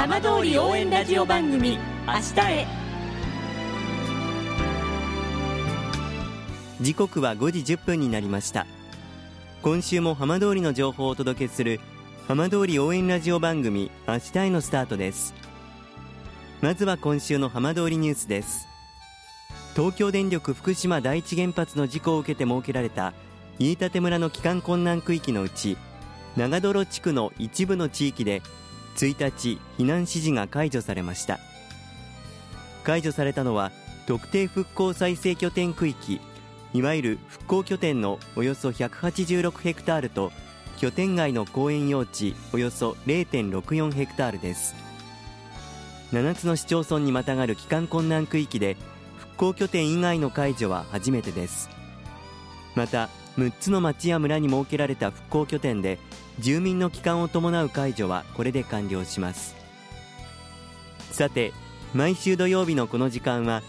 浜通り応援ラジオ番組明日へ。時刻は5時1分になりました。今週も浜通りの情報をお届けする浜通り応援ラジオ番組明日へのスタートです。まずは今週の浜通りニュースです。東京電力福島第一原発の事故を受けて設けられた飯舘村の帰還困難区域のうち長泥地区の一部の地域で1日避難指示が解除されました。解除されたのは特定復興再生拠点区域いわゆる復興拠点のおよそ186ヘクタールと拠点外の公園用地およそ0.64ヘクタールです。7つの市町村にまたがる帰還困難区域で復興拠点以外の解除は初めてです。また6つの町や村に設けられた復興拠点で住民の帰還を伴う解除はこれで完了します。さて毎週土曜日のこの時間は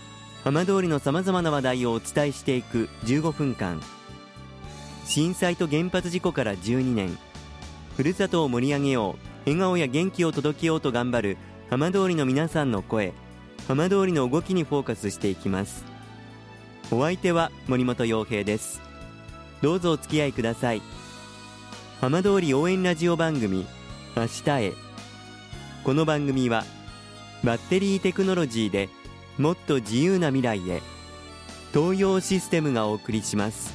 浜通りのさまざまな話題をお伝えしていく15分間。震災と原発事故から12年。ふるさとを盛り上げよう。笑顔や元気を届けようと頑張る浜通りの皆さんの声。浜通りの動きにフォーカスしていきます。お相手は森本洋平です。どうぞお付き合いください。浜通り応援ラジオ番組明日へ。この番組はバッテリーテクノロジーでもっと自由な未来へ東洋システムがお送りします。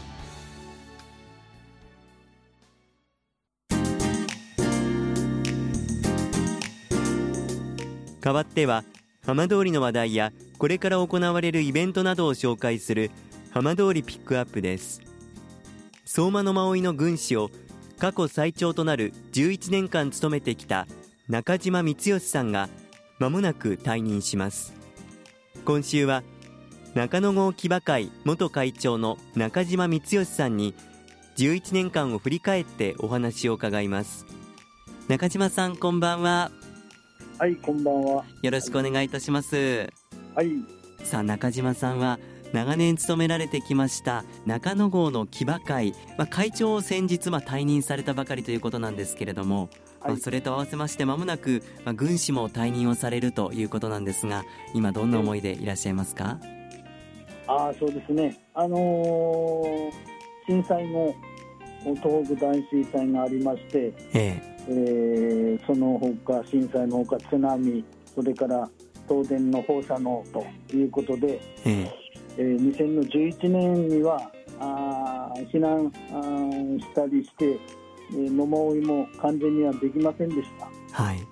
代わっては浜通りの話題やこれから行われるイベントなどを紹介する浜通りピックアップです。相馬野馬追の軍師を過去最長となる11年間務めてきた中島光義さんがまもなく退任します。今週は中野郷騎馬会元会長の中島光義さんに11年間を振り返ってお話を伺います。中島さんこんばんは。はいこんばんは。よろしくお願いいたします。はい。さあ中島さんは長年務められてきました中野郷の騎馬会、まあ、会長を先日まあ退任されたばかりということなんですけれども、はい、まあ、それと合わせましてまもなく、まあ、軍師も退任をされるということなんですが今どんな思いでいらっしゃいますか？あそうですね。あのー、震災の東北大震災がありまして、ええ。えー、その他震災のほか津波それから東電の放射能ということで、えええー、2011年にはあ避難あしたりして、えー、野馬追いも完全にはできませんでした。はい。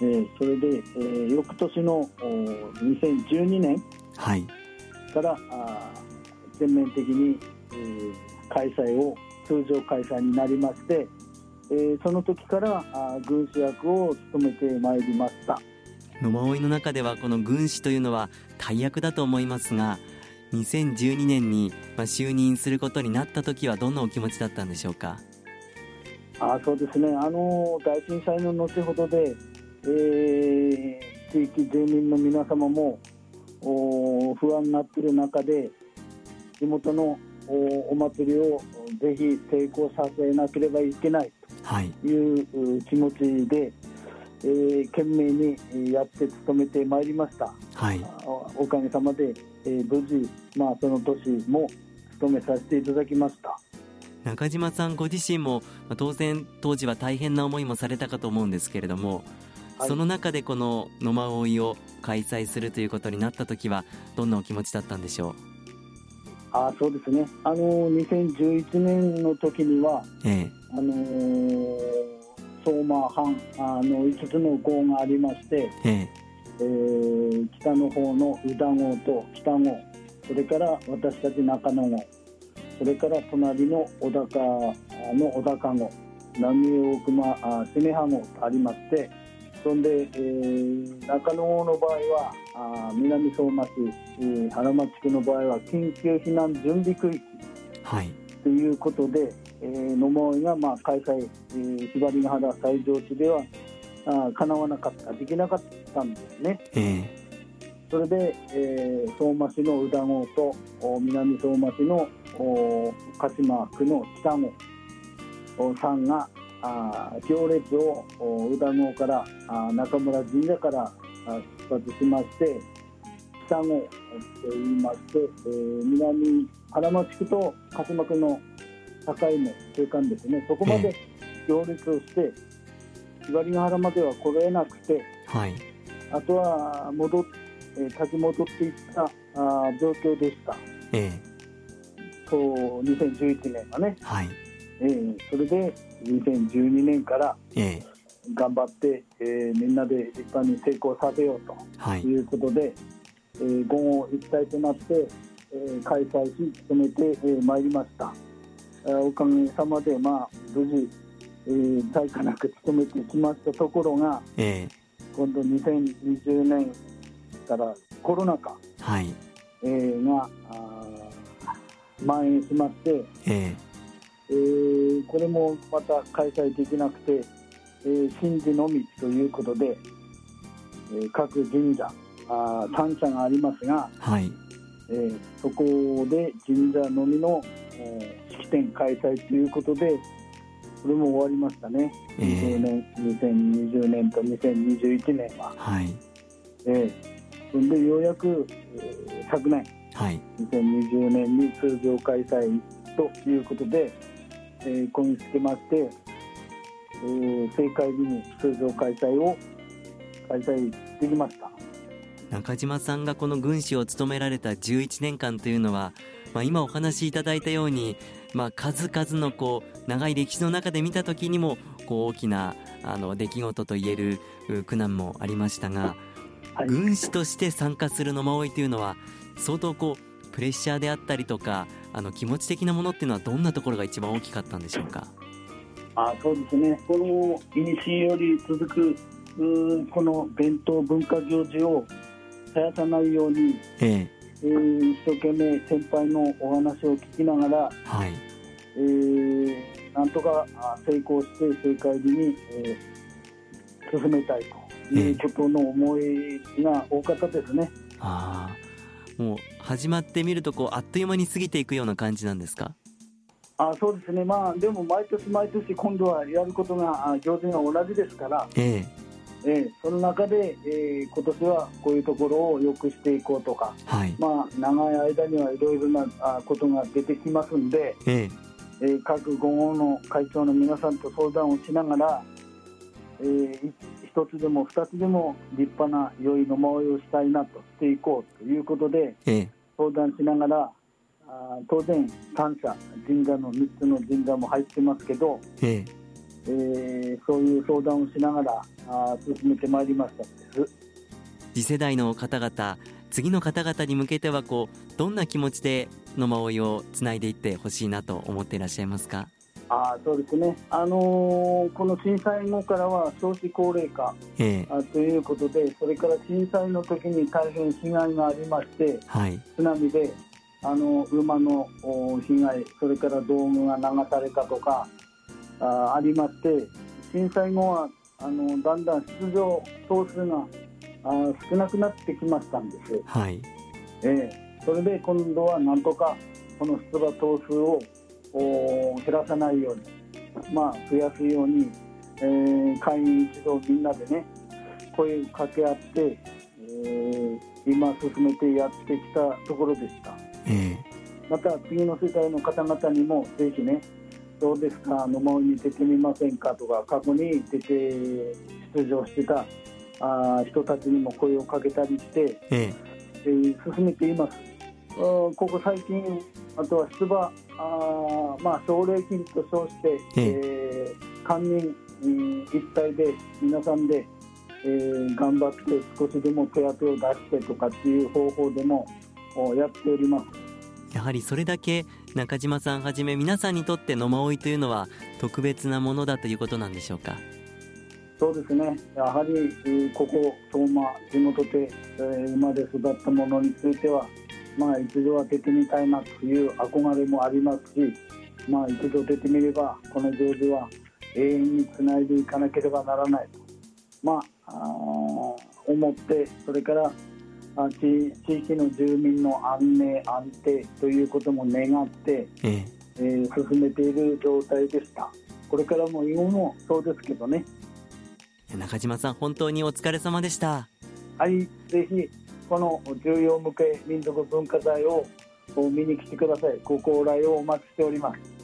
えー、それで、えー、翌年の2012年から、はい、あ全面的に、えー、開催を通常開催になりまして、えー、その時からあ軍師役を務めてまいりました。野馬追の中ではこの軍師というのは大役だと思いますが2012年に、まあ、就任することになった時はどんなお気持ちだったんでしょうか？あそうですね。あの大震災の後ほどで、えー、地域住民の皆様もお不安になっている中で地元のおお祭りをぜひ成功させなければいけない。とい。う気持ちで、えー、懸命にやって務めてまいりました、はい、おかげさまで、えー、無事、まあ、その年も務めさせていただきました。中島さんご自身も、まあ、当然当時は大変な思いもされたかと思うんですけれども、はい、その中でこの野馬追を開催するということになった時はどんなお気持ちだったんでしょう？あそうですね。あの2011年の時には、ええ、あのー相馬藩あの5つの号がありまして、えええー、北の方の宇田号と北号それから私たち中野号それから隣の小高の小高号浪江大熊締め羽号とありましてそんで、えー、中野号の場合はあ南相馬市、えー、原町区の場合は緊急避難準備区域とい。うことで、えー、野馬追がまあ開催、えー、ひばりヶ原最上地ではあ叶わなかったできなかったんですね。えー、それで、えー、相馬市の宇田郷と南相馬市の鹿島区の北郷。さんがあ行列を宇田郷からあ中村神社から出発しまして北郷と言いまして、えー、南原町区と鹿島区の境の中間ですね。そこまで行列をして、ひばりヶ原までは来れなくて、はい、あとは戻っ、えー、立ち戻っていったあ状況でした。えー、そう2011年はね、はい。えー、それで2012年から、えー頑張って、えー、みんなで立派に成功させようとい。うことで、はい、えー、午後一体となって、えー、開催し進めてまい、えー、りました、えー、おかげさまで、まあ、無事、えー、なく務めてきましたところが、えー、今度2020年からコロナ禍、はい。えー、が蔓延しまして、えーえー、これもまた開催できなくて、えー、神事のみということで、えー、各神社あ三社がありますが、はい。えー、そこで神社のみの式典開催ということでそれも終わりましたね、えー、20年2020年と2021年は。はい。えー、それでようやく、えー、昨年、はい、2020年に通常開催ということで、えー、こぎつけまして、えー、正解日に通常開催を開催できました。中島さんがこの軍師を務められた11年間というのは、まあ、今お話しいただいたように、まあ、数々のこう長い歴史の中で見た時にもこう大きなあの出来事といえる苦難もありましたが、はい、軍師として参加する野馬追というのは相当こうプレッシャーであったりとかあの気持ち的なものっていうのはどんなところが一番大きかったんでしょうか？あそうですね。この古より続くこの伝統文化行事を絶やさないように、えええー、一生懸命先輩のお話を聞きながら、はい。えー、なんとか成功して正解日に、えー、進めたいということの思いが多かったですね。あもう始まってみるとこうあっという間に過ぎていくような感じなんですか？あそうですね、まあ、でも毎年毎年、今度はやることが行事が同じですから、えええその中で、えー、今年はこういうところを良くしていこうとか、はい、まあ、長い間にはいろいろなことが出てきますんで、ええ。ー、各午後の会長の皆さんと相談をしながら、えー、一つでも二つでも立派な良いのまいをしたいなとしていこうということで、ええ、相談しながらあ当然三社神社の3つの神社も入ってますけど、えええー、そういう相談をしながらあ進めてまいりましたです。次世代の方々次の方々に向けてはこうどんな気持ちで野馬追をつないでいってほしいなと思っていらっしゃいますか？あそうですね、あのー、この震災後からは少子高齢化、ええ、あということで、それから震災の時に大変被害がありまして、はい、津波であの馬の被害、それから道具が流されたとかあありまして、震災後はあのだんだん出場頭数があ少なくなってきましたんです。はい。えー、それで今度はなんとかこの出馬頭数を減らさないように、まあ、増やすように、えー、会員一同みんなでね声を掛け合って、えー、今進めてやってきたところでした、えー、また次の世代の方々にもぜひねどうですか？野馬に出てみませんか？とか過去に出て出場してたあ人たちにも声をかけたりして、えー、え。ー、進めています。ここ最近あとは出馬あ、まあ、奨励金と称して、えー、官人、うん、一体で皆さんで、えー、頑張って少しでも手当を出してとかっていう方法でもやっておりますやはりそれだけ中島さんはじめ皆さんにとって野馬追というのは特別なものだということなんでしょうか？そうですね。やはり、ここ相馬地元で、生まれ育ったものについてはまあ、一度は出てみたいなという憧れもありますし、まあ、一度出てみればこの行事は永遠につないでいかなければならないと、まあ、あ思ってそれから地地域の住民の安寧安定ということも願って、ええ。えー、進めている状態でした。これからも今もそうですけどね。中島さん本当にお疲れ様でした。はいぜひこの重要無形民族文化財を見に来てください。ご高来をお待ちしております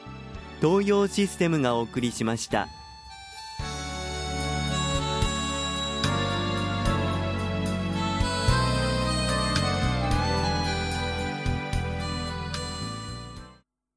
東洋システムがお送りしました。